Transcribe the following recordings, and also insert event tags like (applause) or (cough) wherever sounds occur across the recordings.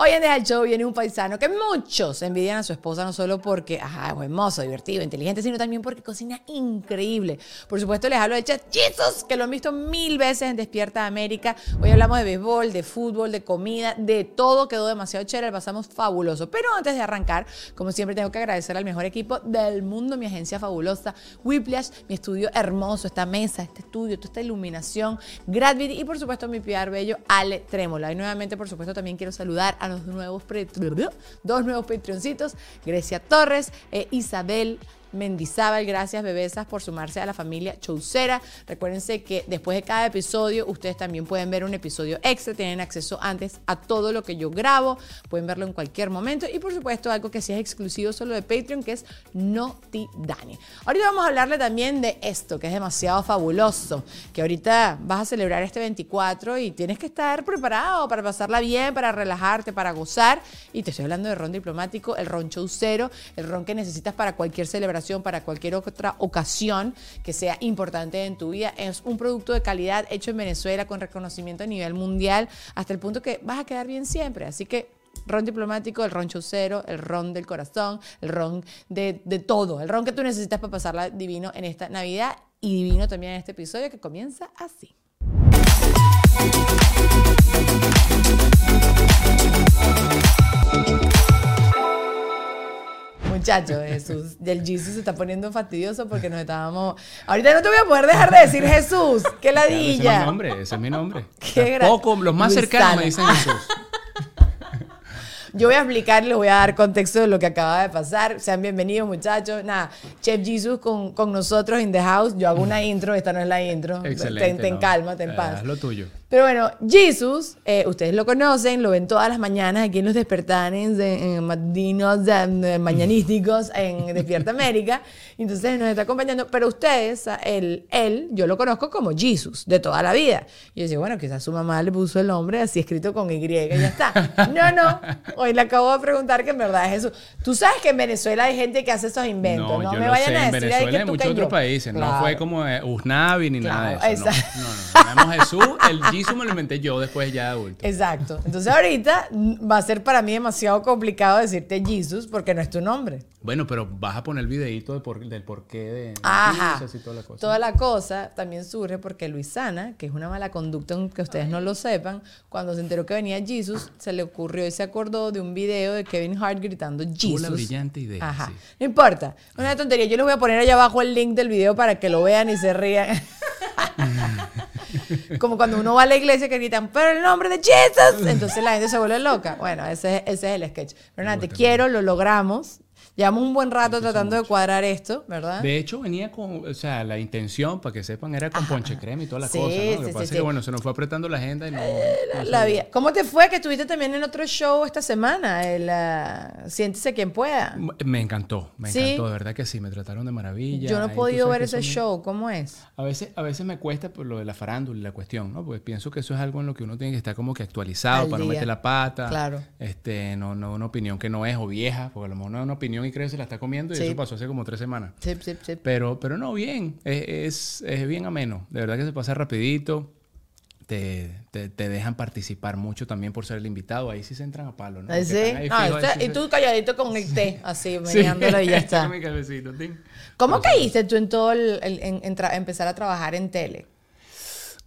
Hoy en el Show viene un paisano que muchos envidian a su esposa no solo porque es hermoso, divertido, inteligente, sino también porque cocina increíble. Por supuesto, les hablo de Chef Jesus, que lo han visto mil veces en Despierta América. Hoy hablamos de béisbol, de fútbol, de comida, de todo. Quedó demasiado chévere, pasamos fabuloso. Pero antes de arrancar, como siempre, tengo que agradecer al mejor equipo del mundo, mi agencia fabulosa, Whiplash, mi estudio hermoso, esta mesa, este estudio, toda esta iluminación, Gradvid y por supuesto mi PR bello, Ale Trémola. Y nuevamente, por supuesto, también quiero saludar a los nuevos, dos nuevos Patreoncitos, Grecia Torres e Isabel Mendizábal. Gracias, bebesas, por sumarse a la familia Chaucera. Recuérdense que después de cada episodio, ustedes también pueden ver un episodio extra. Tienen acceso antes a todo lo que yo grabo. Pueden verlo en cualquier momento. Y por supuesto, algo que sí es exclusivo solo de Patreon, que es Noti Dani. Ahorita vamos a hablarle también de esto, que es demasiado fabuloso. Que ahorita vas a celebrar este 24 y tienes que estar preparado para pasarla bien, para relajarte, para gozar. Y te estoy hablando de ron diplomático, el ron chaucero, el ron que necesitas para cualquier celebración para cualquier otra ocasión que sea importante en tu vida. Es un producto de calidad hecho en Venezuela con reconocimiento a nivel mundial hasta el punto que vas a quedar bien siempre. Así que ron diplomático, el ron chaucero, el ron del corazón, el ron de, de todo, el ron que tú necesitas para pasarla divino en esta Navidad y divino también en este episodio que comienza así. Muchacho, Jesús. Del Jesús se está poniendo fastidioso porque nos estábamos. Ahorita no te voy a poder dejar de decir Jesús. ¡Qué ladilla! ese es mi nombre, ese es mi nombre. (laughs) Qué Poco, los más cercanos me dicen Jesús. (laughs) Yo voy a explicar, les voy a dar contexto de lo que acaba de pasar. Sean bienvenidos, muchachos. Nada, Chef Jesus con, con nosotros in the house. Yo hago una (laughs) intro, esta no es la intro. Excelente. Ten, calma, ten paz. Es lo tuyo. Pero bueno, Jesus, eh, ustedes lo conocen, lo ven todas las mañanas aquí en los despertanes, en matinos mañanísticos en (laughs) Despierta América. Entonces nos está acompañando. Pero ustedes, él, él, yo lo conozco como Jesus, de toda la vida. Y yo decía, bueno, quizás su mamá le puso el nombre así escrito con Y y ya está. No, no. Hoy le acabo de preguntar que en verdad es Jesús. Tú sabes que en Venezuela hay gente que hace esos inventos. No, no yo me vayan sé. a decir. En Venezuela hay muchos otros países. No fue como eh, Usnavi ni nada de eso. No, no, no. Jesús, el Jesus eso me lo inventé yo después ya de adulto. Exacto. Entonces ahorita va a ser para mí demasiado complicado decirte Jesus porque no es tu nombre. Bueno, pero vas a poner el videito del porqué de Ajá. y toda la cosa. Toda la cosa también surge porque Luisana, que es una mala conducta, aunque ustedes no lo sepan, cuando se enteró que venía Jesus, se le ocurrió y se acordó de un video de Kevin Hart gritando Jesus. Una brillante idea. Ajá. No importa. Una tontería. Yo les voy a poner allá abajo el link del video para que lo vean y se rían. (laughs) (laughs) Como cuando uno va a la iglesia que gritan, pero el nombre de Jesus. Entonces la gente se vuelve loca. Bueno, ese, ese es el sketch. Nada, te quiero, lo logramos. Llevamos un buen rato tratando de cuadrar esto, ¿verdad? De hecho, venía con, o sea, la intención, para que sepan, era con ponche crema y toda la cosa, ¿no? Lo que pasa es que, bueno, se nos fue apretando la agenda y no... Eh, la, vida. ¿Cómo te fue que estuviste también en otro show esta semana? El uh, Siéntese quien pueda. Me encantó, me encantó, de verdad que sí, me trataron de maravilla. Yo no he podido ver ese show, ¿cómo es? A veces, a veces me cuesta por lo de la farándula y la cuestión, ¿no? Porque pienso que eso es algo en lo que uno tiene que estar como que actualizado para no meter la pata. Claro. Este, no, no una opinión que no es o vieja, porque a lo mejor no es una opinión y creo que se la está comiendo y eso pasó hace como tres semanas. Sí, sí, sí. Pero, pero no, bien, es, es, bien ameno. De verdad que se pasa rapidito. Te, te, dejan participar mucho también por ser el invitado. Ahí sí se entran a palo, ¿no? Sí. y tú calladito con el té, (laughs) así, meneándolo y ya (laughs) está. ¿Cómo caíste tú en todo el, en, empezar a trabajar en tele?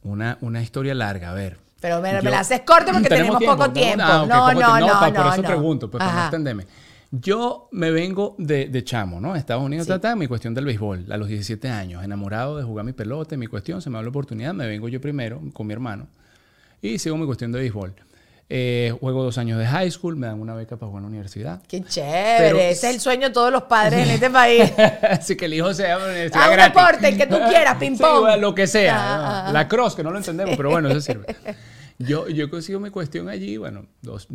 Una, una historia larga, a ver. Pero me, la haces corto porque (clears throat) tenemos, poco tiempo. No, no, no, no, Por eso pregunto, pues para no extenderme. Yo me vengo de, de chamo, ¿no? Estados Unidos, sí. mi cuestión del béisbol, a los 17 años, enamorado de jugar mi pelota, mi cuestión, se me da la oportunidad, me vengo yo primero con mi hermano y sigo mi cuestión de béisbol. Eh, juego dos años de high school, me dan una beca para jugar a la universidad. Qué chévere, ese es el sueño de todos los padres en este (laughs) país. Así que el hijo sea una universidad ah, un deporte, el que tú quieras, (laughs) ping pong. lo que sea. Ah, ah, la cross, que no lo entendemos, pero bueno, eso sirve. (laughs) Yo, yo consigo mi cuestión allí, bueno, dos,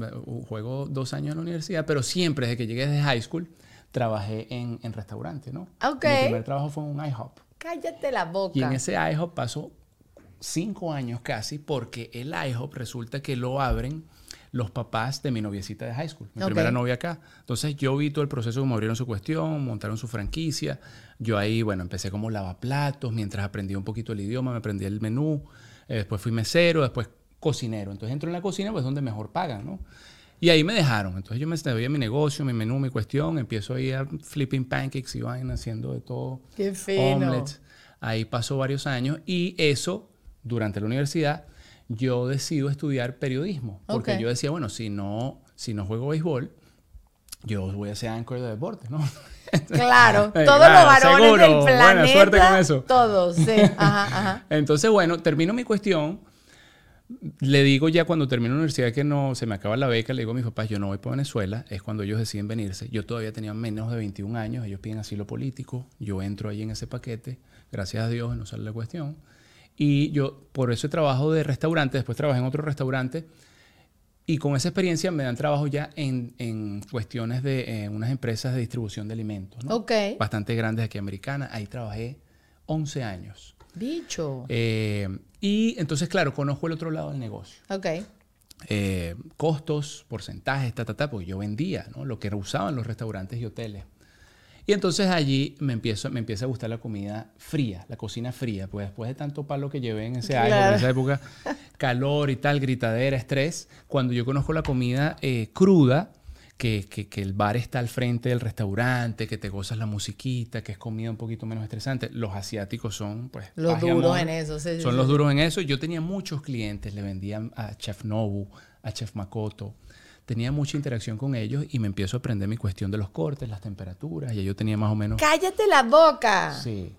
juego dos años en la universidad, pero siempre desde que llegué de high school trabajé en, en restaurantes, ¿no? Ok. Mi primer trabajo fue en un IHOP. Cállate la boca. Y en ese IHOP pasó cinco años casi porque el IHOP resulta que lo abren los papás de mi noviecita de high school, mi primera novia acá. Entonces yo vi todo el proceso como abrieron su cuestión, montaron su franquicia. Yo ahí, bueno, empecé como lavaplatos, mientras aprendí un poquito el idioma, me aprendí el menú. Eh, después fui mesero, después cocinero. Entonces entro en la cocina, pues donde mejor pagan, ¿no? Y ahí me dejaron. Entonces yo me sabía mi negocio, mi menú, mi cuestión. Empiezo ahí a flipping pancakes y vaina, haciendo de todo. Qué fino. Omelets. Ahí pasó varios años. Y eso, durante la universidad, yo decido estudiar periodismo. Porque yo decía, bueno, si no, si no juego béisbol, yo voy a ser anchor de deportes, ¿no? (laughs) Claro, (laughs) todos claro, los varones seguro. del Buena planeta. suerte con eso. Todos, sí. Ajá, ajá. (laughs) Entonces, bueno, termino mi cuestión. Le digo ya cuando termino la universidad que no se me acaba la beca, le digo a mis papás, yo no voy para Venezuela, es cuando ellos deciden venirse. Yo todavía tenía menos de 21 años, ellos piden asilo político, yo entro ahí en ese paquete, gracias a Dios, no sale la cuestión. Y yo por eso trabajo de restaurante, después trabajé en otro restaurante y con esa experiencia me dan trabajo ya en, en cuestiones de eh, unas empresas de distribución de alimentos, ¿no? Bastante grandes aquí americanas. Ahí trabajé 11 años. Bicho. Eh, y entonces, claro, conozco el otro lado del negocio. Ok. Eh, costos, porcentajes, ta, ta, ta, porque yo vendía ¿no? lo que usaban los restaurantes y hoteles. Y entonces allí me, empiezo, me empieza a gustar la comida fría, la cocina fría, pues después de tanto palo que llevé en ese año, Claro. en esa época, calor y tal, gritadera, estrés, cuando yo conozco la comida eh, cruda, que, que- que el bar está al frente del restaurante, que te gozas la musiquita, que es comida un poquito menos estresante, los asiáticos son, pues, Los y duros en eso, sí, Son sí, los duros en eso. Yo tenía muchos clientes, le vendían a Chef Nobu, a Chef Makoto. Tenía mucha interacción con ellos y me empiezo a aprender mi cuestión de los cortes, las temperaturas. Ya yo tenía más o menos. Cállate la boca. Sí.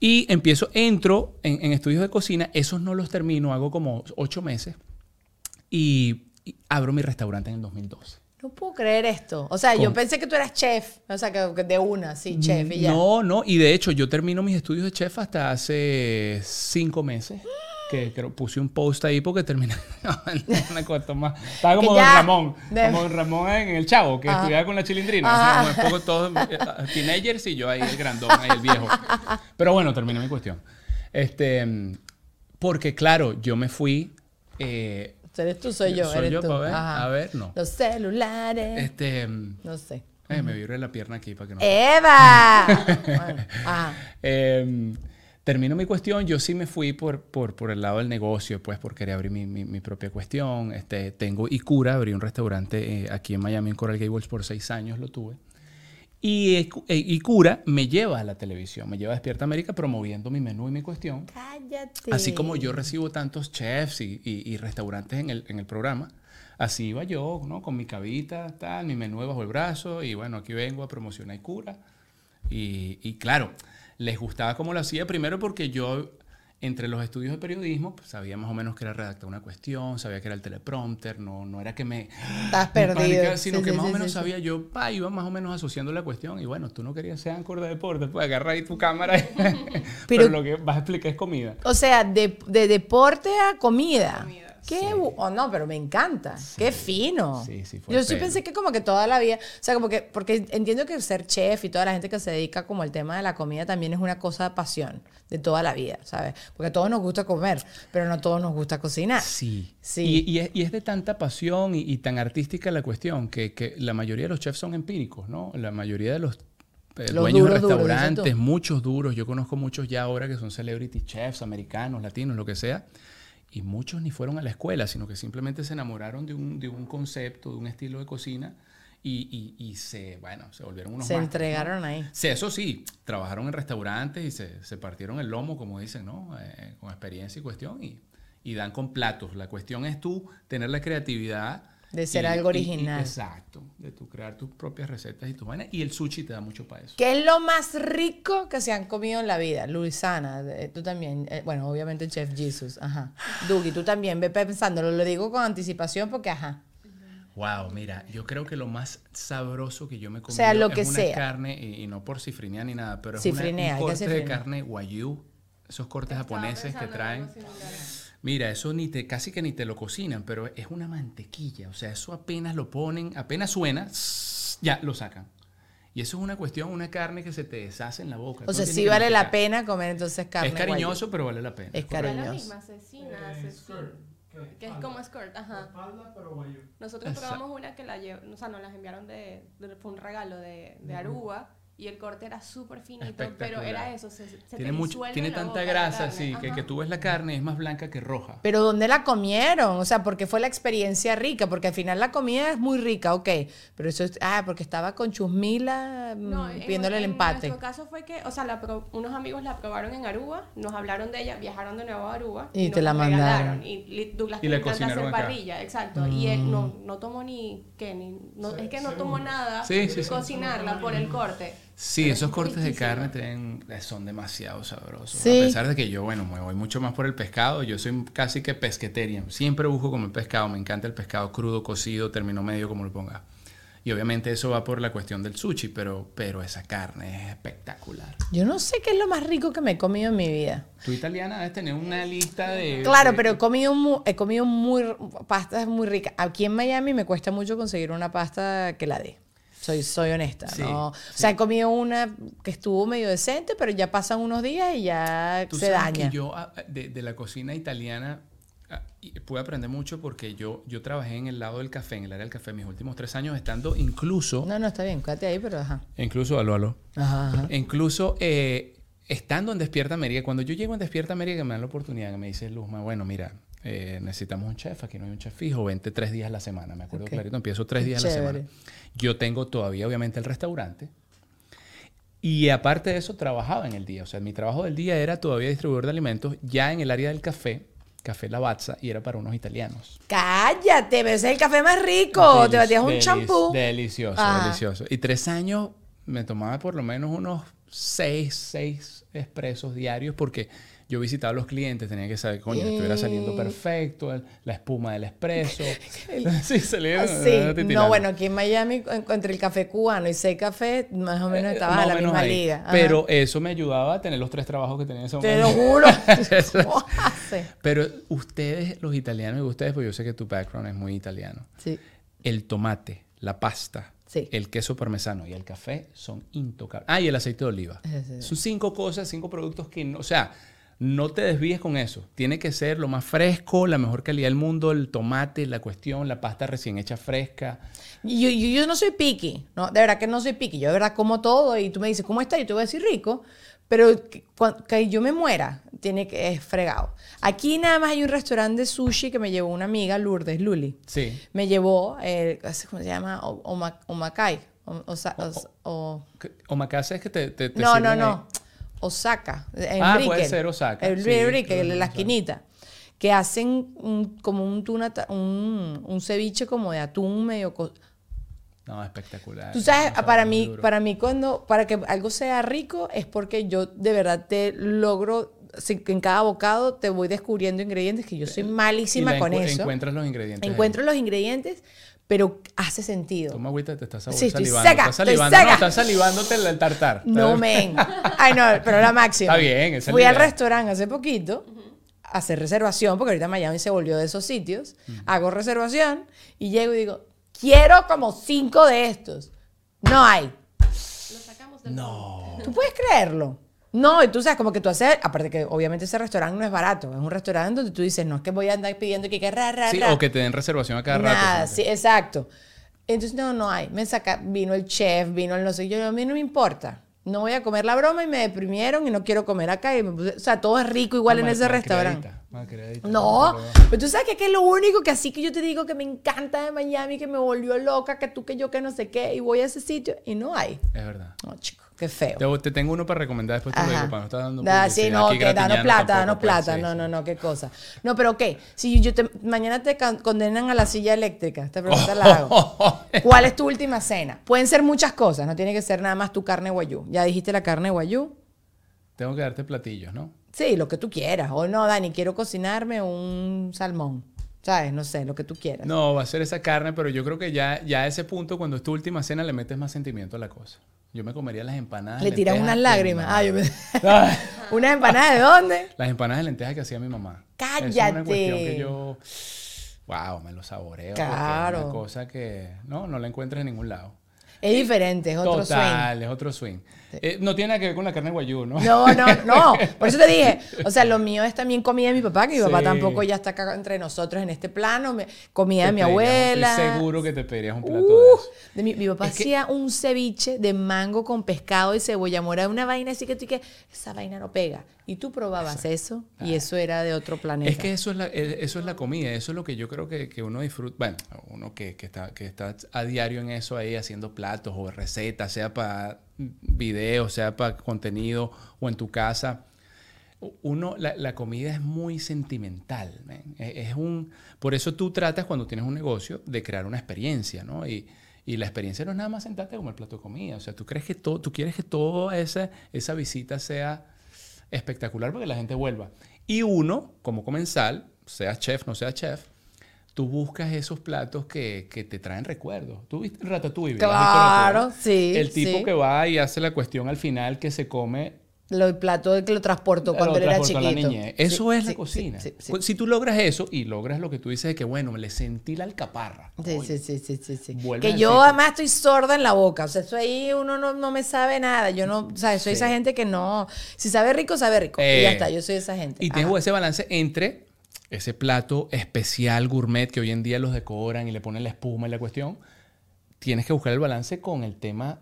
Y empiezo, entro en, en estudios de cocina. Esos no los termino, hago como ocho meses. Y, y abro mi restaurante en el 2012. No puedo creer esto. O sea, yo pensé que tú eras chef. O sea, que, que de una, sí, chef y ya. No, no. Y de hecho, yo termino mis estudios de chef hasta hace cinco meses. Que creo, puse un post ahí porque terminé. (laughs) No, no me más. Estaba como Que Don Ramón. de- Como Don Ramón en El Chavo, que Ajá. estudiaba con la chilindrina. Como un poco todos eh, teenagers y yo ahí el grandón, ahí el viejo. Pero bueno, terminé mi cuestión. Este, porque claro, yo me fui. eh, Eres tú, soy yo. Soy eres yo, tú. ver. A ver, no. Los celulares. este, No sé. eh, me vibré la pierna aquí para que no. ¡Eva! (laughs) Bueno, ajá. Eh, termino mi cuestión, yo sí me fui por, por, por el lado del negocio, pues, por querer abrir mi, mi- mi propia cuestión. Este, tengo Icura, abrí un restaurante eh, aquí en Miami, en Coral Gables, por seis años lo tuve. Y eh, Icura me lleva a la televisión, me lleva a Despierta América promoviendo mi menú y mi cuestión. Cállate. Así como yo recibo tantos chefs y, y- y restaurantes en el, en el programa, así iba yo, ¿no? Con mi cabita, tal, mi menú bajo el brazo, y bueno, aquí vengo a promocionar cura. Y, y claro, les gustaba cómo lo hacía, primero porque yo, entre los estudios de periodismo, pues, sabía más o menos que era redactar una cuestión, sabía que era el teleprompter, no, no era que me... Estás me perdido. sino Sí, que sí, más sí, o menos sí, sí. sabía yo, pa, iba más o menos asociando la cuestión, y bueno, tú no querías ser ancor de deporte, pues agarra ahí tu cámara, (laughs) pero, Pero- lo que vas a explicar es comida. O sea, de, de deporte a comida. Comida. Qué Sí. oh, no, pero me encanta. Qué fino. Sí, sí, fue Yo sí pensé que como que toda la vida, o sea, como que, porque entiendo que ser chef y toda la gente que se dedica como al tema de la comida también es una cosa de pasión de toda la vida, ¿sabes? Porque a todos nos gusta comer, pero no a todos nos gusta cocinar. Sí. Sí. Y, y es, y es de tanta pasión y, y tan artística la cuestión que, que la mayoría de los chefs son empíricos, ¿no? La mayoría de los, eh, Los dueños duros, de restaurantes, muchos duros. Yo conozco muchos ya ahora que son celebrity chefs, americanos, latinos, lo que sea. Y muchos ni fueron a la escuela, sino que simplemente se enamoraron de un, de un concepto, de un estilo de cocina y, y- y se, bueno, se volvieron unos se entregaron ahí. Sí, eso sí, trabajaron en restaurantes y se, se partieron el lomo, como dicen, ¿no? Eh, con experiencia y cuestión, y, y dan con platos. La cuestión es tú tener la creatividad. De ser y- algo y- y- original. exacto, de tú crear tus propias recetas y tus vainas. Y el sushi te da mucho para eso. ¿Qué es lo más rico que se han comido en la vida? Luisana, eh, tú también. eh, bueno, obviamente Chef Jesus. Ajá. Dugi, tú también. Ve pensándolo. Lo digo con anticipación porque, ajá. Wow, mira, yo creo que lo más sabroso que yo me he comido sea, lo que es una sea. carne, y, y no por cifrinea ni nada, pero es Cifrinea, una, que un corte de carne wagyu, esos cortes japoneses que traen. Mira, eso ni te, casi que ni te lo cocinan, pero es una mantequilla. O sea, eso apenas lo ponen, apenas suena, ya lo sacan. Y eso es una cuestión, una carne que se te deshace en la boca. O sea, sí vale la pena comer entonces carne. Es cariñoso, pero vale la pena. Es es la cariñoso. misma, asesina, Eh, asesina. skirt, que es como skirt, ajá. Espalda, pero guayú. Nosotros Exacto. probamos una que la o sea, nos las enviaron de, de- fue un regalo de, de Aruba y el corte era súper finito, pero era eso, se, se tiene, mucho, tiene tanta grasa, sí, que, que, tú ves la carne es más blanca que roja. Pero ¿dónde la comieron? O sea, porque fue la experiencia rica, porque al final la comida es muy rica, ok, pero eso es, ah, porque estaba con Chusmila no, mm, viéndole el empate. En nuestro caso fue que, o sea, unos amigos la probaron en Aruba, nos hablaron de ella, viajaron de nuevo a Aruba. Y, te la mandaron. Y Douglas y le cocinaron hacer parrilla, exacto. Y él no, mm. no tomó ni, ¿qué? Ni, no, es que no tomó nada sí, cocinarla por el corte. Sí, esos cortes de carne tienen, son demasiado sabrosos. A pesar de que yo, bueno, me voy mucho más por el pescado. Yo soy casi que pesqueterian. Siempre busco comer pescado. Me encanta el pescado crudo, cocido, término medio, como lo ponga. Y obviamente eso va por la cuestión del sushi, pero, pero esa carne es espectacular. Yo no sé qué es lo más rico que me he comido en mi vida. Tú italiana debes tener una lista de... Claro, pero he comido, muy, he comido muy, pastas muy ricas. Aquí en Miami me cuesta mucho conseguir una pasta que la dé. Soy, soy honesta, ¿no? O sea, he comido una que estuvo medio decente, pero ya pasan unos días y ya se daña. Que yo ah, de, de, la cocina italiana ah, pude aprender mucho porque yo, yo trabajé en el lado del café, en el área del café, mis últimos tres años estando incluso... No, no, está bien, quédate ahí, pero ajá. Incluso, aló, aló. Ajá, ajá. Incluso eh, estando en Despierta América, cuando yo llego en Despierta América, me dan la oportunidad, que me dice Luzma, bueno, mira, eh, necesitamos un chef, aquí no hay un chef fijo, vente tres días a la semana, me acuerdo clarito, empiezo tres días a la semana. Yo tengo todavía, obviamente, el restaurante. Y aparte de eso, trabajaba en el día. O sea, mi trabajo del día era todavía distribuidor de alimentos, ya en el área del café, Café Lavazza, y era para unos italianos. ¡Cállate! ves el café más rico. Te batías un champú. Delicioso, delicioso. Y tres años me tomaba por lo menos unos seis, seis expresos diarios porque yo visitaba a los clientes, tenía que saber, coño, estuviera saliendo mm. perfecto, la espuma del espresso. (laughs) (laughs) sí, salía. Sí. No, bueno, aquí en Miami, entre el café cubano y seis café, más o menos eh, estaba en la misma liga. Pero eso me ayudaba a tener los tres trabajos que tenía en ese momento. Te lo juro. (laughs) Pero ustedes, los italianos, y ustedes, pues yo sé que tu background es muy italiano. Sí. El tomate, la pasta, el queso parmesano y el café son intocables. Ah, y el aceite de oliva. Son cinco cosas, cinco productos que no, o sea, no te desvíes con eso. Tiene que ser lo más fresco, la mejor calidad del mundo, el tomate, la cuestión, la pasta recién hecha fresca. Yo, yo, no soy picky, no, de verdad que no soy picky. Yo de verdad como todo y tú me dices, ¿cómo está? Y te voy a decir rico, pero que, yo me muera, tiene que es fregado. Aquí nada más hay un restaurante de sushi que me llevó una amiga, Lourdes Luli. Sí. Me llevó, eh, ¿cómo se llama? Omakai. O, Omakase es que te, te, No, no, no. Osaka. En ah, puede ser Osaka. El sí, en la esquinita. Que hacen como un, tuna, un, un, ceviche como de atún medio... No, espectacular. Tú sabes, para mí, para mí cuando, para que algo sea rico es porque yo de verdad te logro, en cada bocado te voy descubriendo ingredientes que yo soy malísima con eso. Encuentras los ingredientes. Encuentro los ingredientes, pero hace sentido. Toma agüita, te estás sí, salivando. Seca, estás salivando, seca. No, estás salivándote el tartar. No, men. Ay, no, pero la máxima. Está bien, Fui al restaurante hace poquito a hacer reservación, porque ahorita Miami se volvió de esos sitios. Hago reservación y llego y digo, quiero como cinco de estos. No hay. Lo sacamos del No. ¿Tú puedes creerlo? No, y tú sabes, como que tú haces, aparte que obviamente ese restaurante no es barato, es un restaurante donde tú dices, no es que voy a andar pidiendo que que ra, ra, sí, o que te den reservación a cada Nada, rato. sí, exacto. Entonces, no, no hay. Me saca, vino el chef, vino el no sé, yo, a mí no me importa. No voy a comer la broma y me deprimieron y no quiero comer acá. Y o sea, todo es rico igual en ese restaurante. no, pero tú sabes que, es lo único que así que yo te digo que me encanta de Miami, que me volvió loca, que tú, que yo, que no sé qué, y voy a ese sitio y no hay. Es verdad. No, chico. Qué feo. Te, tengo uno para recomendar después te lo digo, para no estar dando da, Sí, no, que danos plata, danos plata. no, no, no, qué cosa. No, pero ok, si yo te, mañana te condenan a la silla eléctrica, te pregunta la hago. (laughs) ¿Cuál es tu última cena? Pueden ser muchas cosas, no tiene que ser nada más tu carne guayú. Ya dijiste la carne guayú. Tengo que darte platillos, ¿no? Sí, lo que tú quieras. O no, Dani, quiero cocinarme un salmón. ¿Sabes? No sé, lo que tú quieras. No, va a ser esa carne, pero yo creo que ya, ya a ese punto, cuando es tu última cena, le metes más sentimiento a la cosa. Yo me comería las empanadas. Le tiras unas lágrimas. Ah, yo me... (laughs) (laughs) ¿Unas empanadas de dónde? Las empanadas de lentejas que hacía mi mamá. Cállate. Es una cuestión que yo. Wow, me lo saboreo. Claro. Es una cosa que no, no la encuentras en ningún lado. Es diferente, es otro Total, es otro swing. Eh, no tiene nada que ver con la carne guayú, ¿no? No, no, (laughs) no. Por eso te dije. O sea, lo mío es también comida de mi papá, que mi papá tampoco ya está acá entre nosotros en este plano. comida de mi abuela. Estoy seguro que te pedirías un plato de uh, eso. De mi, mi, papá hacía un ceviche de mango con pescado y cebolla mora. Una vaina así que tú que esa vaina no pega. Y tú probabas eso y eso era de otro planeta. Es que eso es la, eso es la comida. Eso es lo que yo creo que, que uno disfruta. Bueno, uno que, que, está, que está a diario en eso ahí haciendo platos o recetas, sea para video, sea para contenido o en tu casa, uno, la, comida es muy sentimental. Es, un, por eso tú tratas cuando tienes un negocio de crear una experiencia, ¿no? Y, y la experiencia no es nada más sentarte como el plato de comida. O sea, tú crees que todo, tú quieres que toda esa, esa visita sea espectacular para que la gente vuelva. Y uno, como comensal, sea chef, no sea chef, tú buscas esos platos que, que te traen recuerdos. ¿Tú viste Ratatouille? Claro, sí. El tipo que va y hace la cuestión al final que se come el plato que lo transportó cuando era chiquito. Eso es la cocina. si tú logras eso y logras lo que tú dices de que, bueno, me le sentí la alcaparra. Sí, sí, sí, sí, sí. Que yo además estoy sorda en la boca. O sea, eso ahí uno no, no me sabe nada. Yo no, o sea, soy esa gente que no... Si sabe rico, sabe rico. y ya eh, está, yo soy esa gente. Y tengo ese balance entre ese plato especial gourmet que hoy en día los decoran y le ponen la espuma y la cuestión, tienes que buscar el balance con el tema,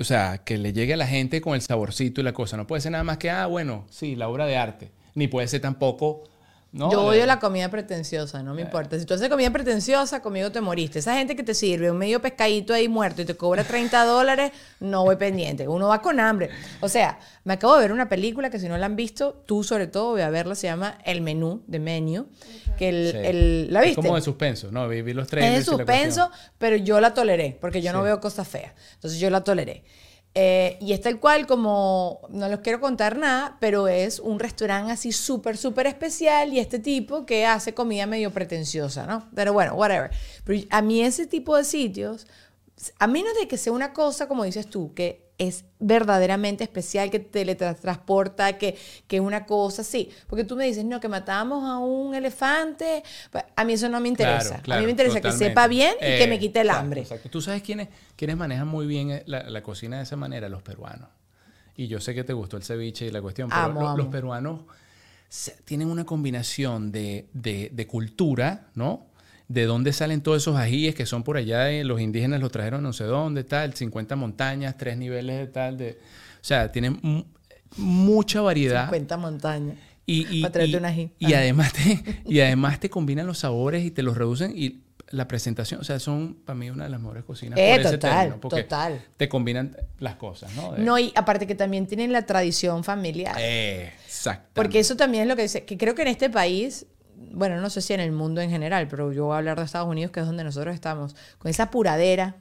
o sea, que le llegue a la gente con el saborcito y la cosa. No puede ser nada más que, ah, bueno, sí, la obra de arte. Ni puede ser tampoco yo odio la comida pretenciosa, no me importa. Si tú haces comida pretenciosa, conmigo te moriste. Esa gente que te sirve un medio pescadito ahí muerto y te cobra 30 dólares, no voy pendiente. Uno va con hambre. O sea, me acabo de ver una película que si no la han visto, tú sobre todo, voy a verla, se llama El Menú, de Menu. Que el, ¿La viste? Es como de suspenso, ¿no? Vi, los trailers. Es de suspenso, pero yo la toleré, porque yo no veo cosas feas. Entonces yo la toleré. Eh, y es tal cual como, no les quiero contar nada, pero es un restaurante así súper, súper especial y este tipo que hace comida medio pretenciosa, ¿no? Pero bueno, whatever. Pero a mí ese tipo de sitios, a menos de que sea una cosa, como dices tú, que es verdaderamente especial, que teletransporta, que, que es una cosa así. Porque tú me dices, no, que matamos a un elefante. Pues, a mí eso no me interesa. a mí me interesa que sepa bien y que me quite el hambre. Exacto. Tú sabes quiénes, quiénes manejan muy bien eh, la, cocina de esa manera, los peruanos. Y yo sé que te gustó el ceviche y la cuestión, pero los, peruanos tienen una combinación de, de, de cultura, ¿no? De dónde salen todos esos ajíes que son por allá, los indígenas los trajeron no sé dónde, tal, 50 montañas, tres niveles de tal, de, o sea, tienen mucha variedad. 50 montañas. Y, y, y, además te, (laughs) y además te combinan los sabores y te los reducen y la presentación, o sea, son para mí una de las mejores cocinas. Eh, total, total. Te combinan las cosas, ¿no? No, y aparte que también tienen la tradición familiar. Eh, exacto. Porque eso también es lo que dice, que creo que en este país bueno, no sé si en el mundo en general, pero yo voy a hablar de Estados Unidos, que es donde nosotros estamos, con esa puradera,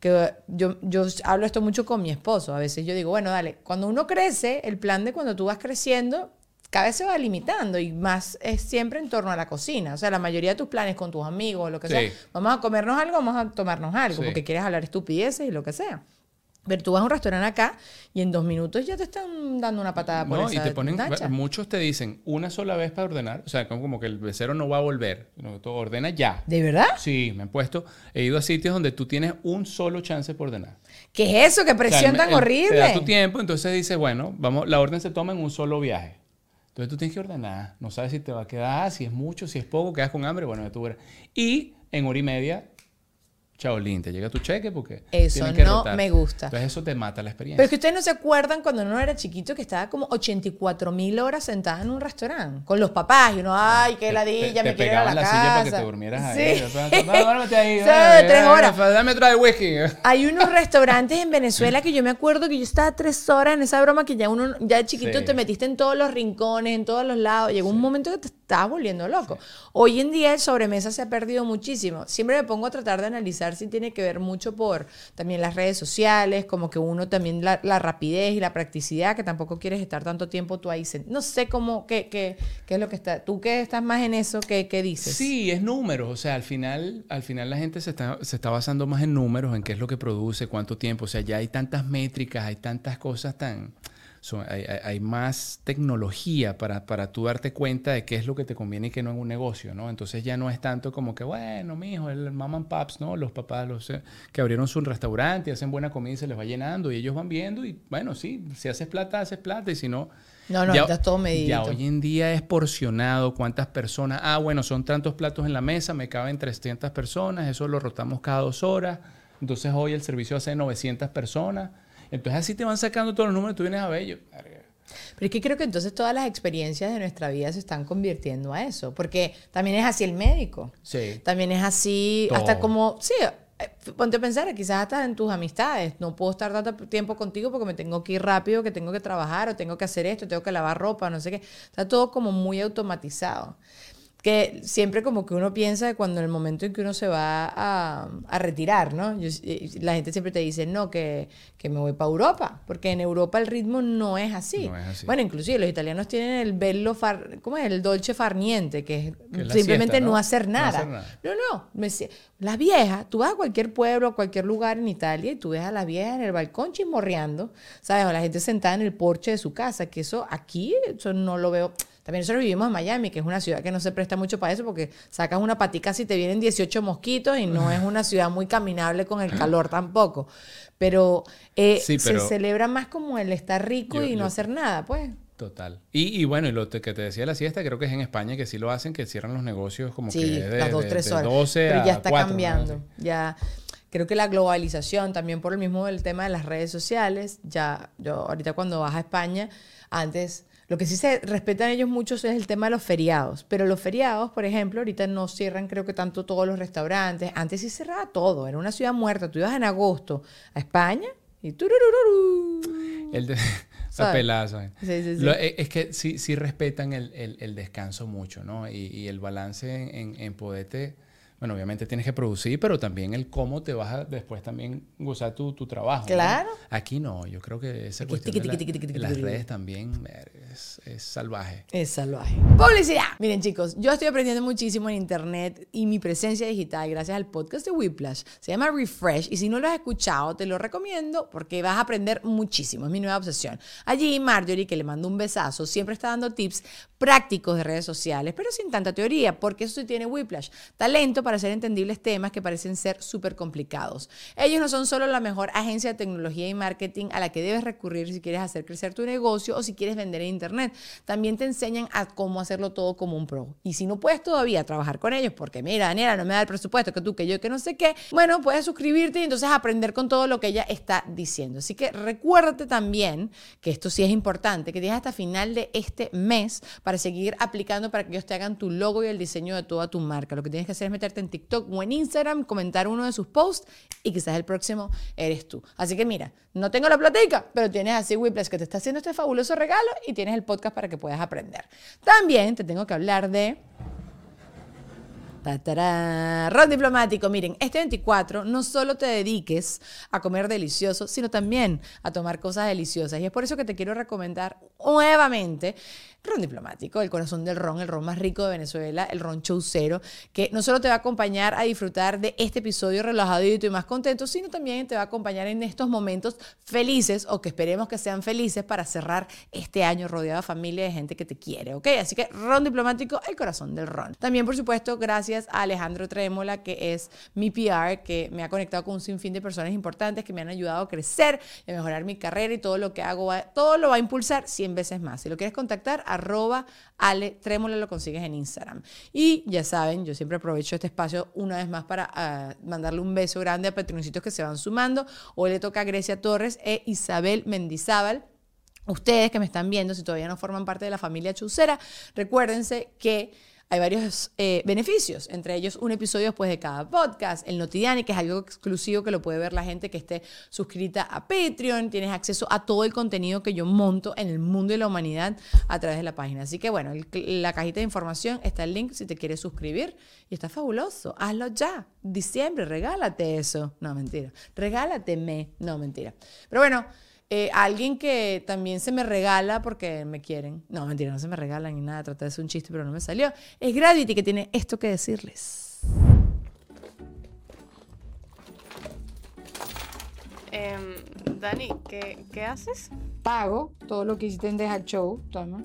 que yo, yo hablo esto mucho con mi esposo, a veces yo digo, bueno, dale, cuando uno crece, el plan de cuando tú vas creciendo, cada vez se va limitando y más es siempre en torno a la cocina. O sea, la mayoría de tus planes con tus amigos, lo que sea, vamos a comernos algo, vamos a tomarnos algo, porque quieres hablar estupideces y lo que sea. Pero tú vas a un restaurante acá y en dos minutos ya te están dando una patada por no, y te ponen, muchos te dicen una sola vez para ordenar, o sea, como, que el becero no va a volver, no, tú ordena ya. ¿De verdad? Sí, me han puesto, he ido a sitios donde tú tienes un solo chance por ordenar. ¿Qué es eso? ¿Qué presión tan horrible? Te da tu tiempo, entonces dices, bueno, vamos, la orden se toma en un solo viaje. Entonces tú tienes que ordenar, no sabes si te va a quedar, si es mucho, si es poco, quedas con hambre, bueno, de tu Y en hora y media Chaolín, te llega tu cheque porque. Eso no me gusta. Entonces eso te mata la experiencia. Pero es que ustedes no se acuerdan cuando uno era chiquito que estaba como 84 mil horas sentada en un restaurante con los papás y uno, ay, qué ladilla, me quiero ir a la, la silla para que te durmieras ahí. Sí. duérmete ahí. (laughs) tres horas. Dame otra de whisky. (laughs) Hay unos restaurantes en Venezuela que yo me acuerdo que yo estaba tres horas en esa broma que ya uno, ya de chiquito te metiste en todos los rincones, en todos los lados. Llegó un momento que te estabas volviendo loco. Hoy en día el sobremesa se ha perdido muchísimo. Siempre me pongo a tratar de analizar si tiene que ver mucho por también las redes sociales, como que uno también la, rapidez y la practicidad, que tampoco quieres estar tanto tiempo tú ahí. No sé cómo, qué, qué, qué es lo que está. Tú que estás más en eso, ¿qué, qué dices? Sí, es números. O sea, al final, al final la gente se está, se está basando más en números, en qué es lo que produce, cuánto tiempo. O sea, ya hay tantas métricas, hay tantas cosas tan... Hay, más tecnología para, para tú darte cuenta de qué es lo que te conviene y qué no en un negocio, ¿no? Entonces ya no es tanto como que, bueno, mi hijo, el mom and pops, ¿no? Los papás los, eh, que abrieron su restaurante y hacen buena comida y se les va llenando y ellos van viendo y, bueno, sí, si haces plata, haces plata y si no... No, no, ya, está todo medido. Ya hoy en día es porcionado cuántas personas. Ah, bueno, son tantos platos en la mesa, me caben 300 personas, eso lo rotamos cada dos horas. Entonces hoy el servicio hace 900 personas entonces así te van sacando todos los números, tú vienes a ver Pero es que creo que entonces todas las experiencias de nuestra vida se están convirtiendo a eso, porque también es así el médico. Sí. También es así, hasta como, sí, eh, ponte a pensar, quizás hasta en tus amistades, no puedo estar tanto tiempo contigo porque me tengo que ir rápido, que tengo que trabajar o tengo que hacer esto, tengo que lavar ropa, no sé qué. Está todo como muy automatizado que siempre como que uno piensa cuando en el momento en que uno se va a, a retirar, ¿no? la gente siempre te dice, no, que, que me voy para Europa, porque en Europa el ritmo no es así. Bueno, inclusive los italianos tienen el bello, far, ¿cómo es? El dolce farniente, que es simplemente ¿no? hacer nada. No, no, Me, las viejas, tú vas a cualquier pueblo, a cualquier lugar en Italia y tú ves a las viejas en el balcón chismorreando, ¿sabes? O la gente sentada en el porche de su casa, que eso aquí, eso no lo veo también nosotros vivimos en Miami, que es una ciudad que no se presta mucho para eso porque sacas una patica si te vienen 18 mosquitos y no es una ciudad muy caminable con el calor tampoco. Pero, eh, se celebra más como el estar rico y no hacer nada, pues. Total. Y, y, bueno, y lo que te decía la siesta, creo que es en España que sí lo hacen, que cierran los negocios como que de, las dos, tres horas. 12 Pero ya está cambiando. Ya creo que la globalización, también por el mismo el tema de las redes sociales, ya yo ahorita cuando vas a España, antes lo que sí se respetan ellos muchos es el tema de los feriados, pero los feriados, por ejemplo, ahorita no cierran creo que tanto todos los restaurantes, antes sí cerraba todo, era una ciudad muerta, tú ibas en agosto a España y tururururu. El de, (laughs) la pelada, sí, sí, sí. es que sí, sí respetan el, el, descanso mucho, ¿no? Y, y el balance en, en, en poderte bueno, obviamente tienes que producir, pero también el cómo te vas a después también gozar tu, tu trabajo. Claro. Aquí no, yo creo que esa cuestión de, las redes también es, es, salvaje. Es salvaje. Publicidad. Miren chicos, yo estoy aprendiendo muchísimo en internet y mi presencia digital gracias al podcast de Whiplash. Se llama Refresh y si no lo has escuchado te lo recomiendo porque vas a aprender muchísimo. Es mi nueva obsesión. Allí Marjorie, que le mando un besazo, siempre está dando tips prácticos de redes sociales, pero sin tanta teoría, porque eso sí tiene Whiplash. Talento para hacer entendibles temas que parecen ser súper complicados. Ellos no son solo la mejor agencia de tecnología y marketing a la que debes recurrir si quieres hacer crecer tu negocio o si quieres vender en Internet. También te enseñan a cómo hacerlo todo como un pro. Y si no puedes todavía trabajar con ellos, porque mira, Daniela, no me da el presupuesto que tú, que yo, que no sé qué, bueno, puedes suscribirte y entonces aprender con todo lo que ella está diciendo. Así que recuérdate también, que esto sí es importante, que tienes hasta final de este mes para seguir aplicando para que ellos te hagan tu logo y el diseño de toda tu marca. Lo que tienes que hacer es meterte en TikTok o en Instagram, comentar uno de sus posts y quizás el próximo eres tú. Así que mira, no tengo la platica, pero tienes así Whiplash que te está haciendo este fabuloso regalo y tienes el podcast para que puedas aprender. También te tengo que hablar de Ron diplomático. Miren, este 24 no solo te dediques a comer delicioso, sino también a tomar cosas deliciosas. Y es por eso que te quiero recomendar nuevamente ron diplomático, el corazón del ron, el ron más rico de Venezuela, el ron chaucero, que no solo te va a acompañar a disfrutar de este episodio relajadito y más contento, sino también te va a acompañar en estos momentos felices o que esperemos que sean felices para cerrar este año rodeado de familia y de gente que te quiere, ¿ok? Así que ron diplomático, el corazón del ron. También, por supuesto, gracias a Alejandro Trémola, que es mi PR, que me ha conectado con un sinfín de personas importantes que me han ayudado a crecer a mejorar mi carrera y todo lo que hago, todo lo va a impulsar 100 veces más. Si lo quieres contactar, arroba Ale Trémola, lo consigues en Instagram. Y ya saben, yo siempre aprovecho este espacio una vez más para ah, mandarle un beso grande a patroncitos que se van sumando. Hoy le toca a Grecia Torres e Isabel Mendizábal. Ustedes que me están viendo, si todavía no forman parte de la familia Chucera, recuérdense que hay varios eh, beneficios, entre ellos un episodio después de cada podcast, el Notidiani, que es algo exclusivo que lo puede ver la gente que esté suscrita a Patreon, tienes acceso a todo el contenido que yo monto en el mundo de la humanidad a través de la página. Así que bueno, la cajita de información está el link si te quieres suscribir y está fabuloso, hazlo ya, diciembre, regálate eso, no mentira, regálateme, no mentira. Pero bueno, eh, alguien que también se me regala porque me quieren. No, mentira, no se me regalan ni nada. Traté de hacer un chiste, pero no me salió. Es Gravity que tiene esto que decirles. Em, Dani, ¿qué, ¿qué haces? pago todo lo que hiciste en Deja Show, toma.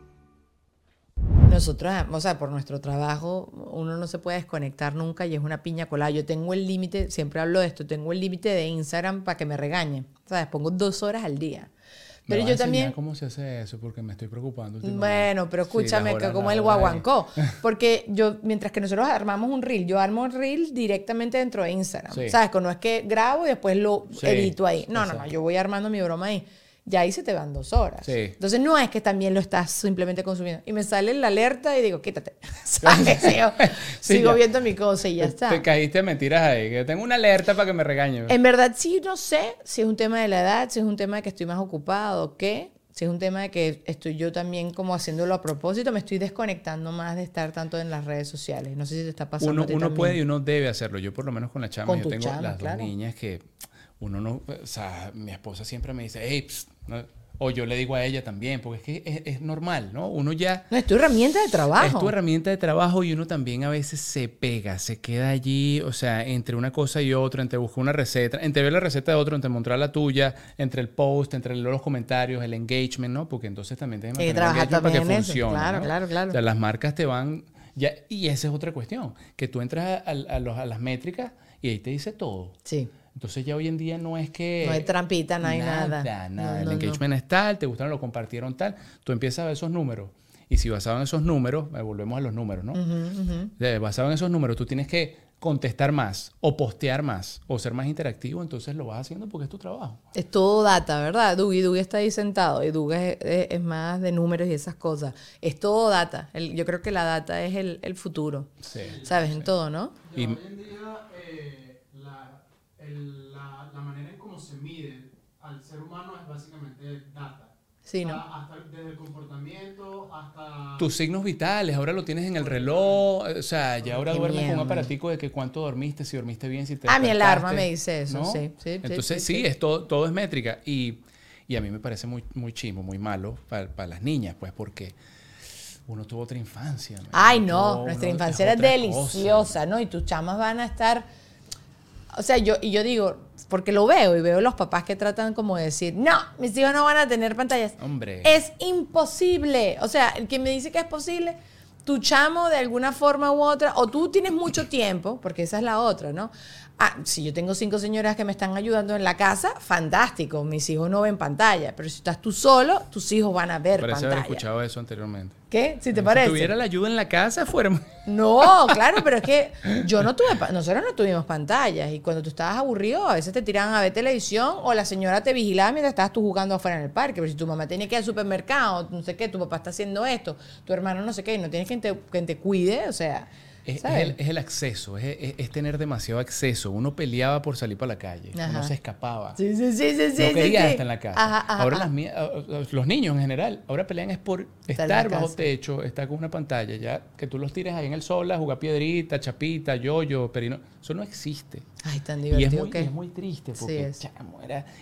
Nosotros, o sea, por nuestro trabajo, uno no se puede desconectar nunca y es una piña colada. Yo tengo el límite, siempre hablo de esto, tengo el límite de Instagram para que me regañen. ¿Sabes? Pongo dos horas al día. Pero yo también. ¿Cómo se hace eso? Porque me estoy preocupando. Bueno, pero escúchame, que como el guaguancó. (laughs) Porque yo, mientras que nosotros armamos un reel, yo armo un reel directamente dentro de Instagram. ¿Sabes? Que no es que grabo y después lo edito ahí. No, no, no. Yo voy armando mi broma ahí ya ahí se te van dos horas. Entonces no es que también lo estás simplemente consumiendo. Y me sale la alerta y digo, quítate. (laughs) (laughs) Sigo, viendo mi cosa y ya está. Te caíste a mentiras ahí. Que tengo una alerta para que me regañe. En verdad sí, no sé si es un tema de la edad, si es un tema de que estoy más ocupado o qué. Si es un tema de que estoy yo también como haciéndolo a propósito, me estoy desconectando más de estar tanto en las redes sociales. No sé si te está pasando. Uno, uno puede y uno debe hacerlo. Yo por lo menos con la chama, yo tengo las dos niñas que uno no, o sea, mi esposa siempre me dice, hey, o yo le digo a ella también, porque es que es, normal, ¿no? Uno ya... No, es tu herramienta de trabajo. Es tu herramienta de trabajo y uno también a veces se pega, se queda allí, o sea, entre una cosa y otra, entre buscar una receta, entre ver la receta de otro, entre mostrar la tuya, entre el post, entre los comentarios, el engagement, ¿no? Porque entonces también tienes que trabajar para que funcione. Claro, claro, claro. O sea, las marcas te van... Ya, y esa es otra cuestión, que tú entras a, los, a las métricas y ahí te dice todo. Sí. Entonces ya hoy en día no es que... No hay trampita, no hay nada. Nada, nada. el engagement es tal, te gustaron, lo compartieron tal. Tú empiezas a ver esos números. Y si basado en esos números, eh, volvemos a los números, ¿no? Basado en esos números, tú tienes que contestar más o postear más o ser más interactivo, entonces lo vas haciendo porque es tu trabajo. Es todo data, ¿verdad? Dougie, Dougie está ahí sentado y Dougie es, más de números y esas cosas. Es todo data. yo creo que la data es el, futuro. Sí, ¿Sabes? En todo, ¿no? Y, hoy en día la, manera en cómo se mide al ser humano es básicamente data. Sí, ¿no? Hasta desde el comportamiento hasta... Tus signos vitales, ahora lo tienes en el reloj, o sea, ya ahora duermes con un aparatico de que cuánto dormiste, si dormiste bien, si te Ah, mi alarma me dice eso, sí, sí, Entonces sí, es todo, todo es métrica y, y, a mí me parece muy, muy chimo, muy malo para, las niñas, pues porque uno tuvo otra infancia. Ay, no, nuestra infancia era deliciosa, ¿no? Y tus chamas van a estar o sea, yo, y yo digo, porque lo veo y veo los papás que tratan como de decir, no, mis hijos no van a tener pantallas. Hombre. Es imposible. O sea, el que me dice que es posible, tu chamo de alguna forma u otra, o tú tienes mucho tiempo, porque esa es la otra, ¿no? Ah, si yo tengo cinco señoras que me están ayudando en la casa, fantástico. Mis hijos no ven pantalla. Pero si estás tú solo, tus hijos van a ver Parece pantalla. haber escuchado eso anteriormente. ¿Qué? ¿Si te parece? Si tuviera la ayuda en la casa, fuera... (laughs) No, claro, pero es que yo no tuve... Nosotros no tuvimos pantallas. Y cuando tú estabas aburrido, a veces te tiraban a ver televisión o la señora te vigilaba mientras estabas tú jugando afuera en el parque. Pero si tu mamá tiene que ir al supermercado, no sé qué, tu papá está haciendo esto, tu hermano no sé qué, y no tienes quien te, quien te cuide, o sea... Es, el, acceso, es, tener demasiado acceso. Uno peleaba por salir para la calle, uno se escapaba. Sí, sí, sí, sí. No quería estar en la casa. ahora Las los niños en general, ahora pelean es por estar bajo techo, estar con una pantalla, ya que tú los tires ahí en el sol a jugar piedrita, chapita, yoyo, perino. Eso no existe. Ay, tan divertido. Y es muy, es muy triste porque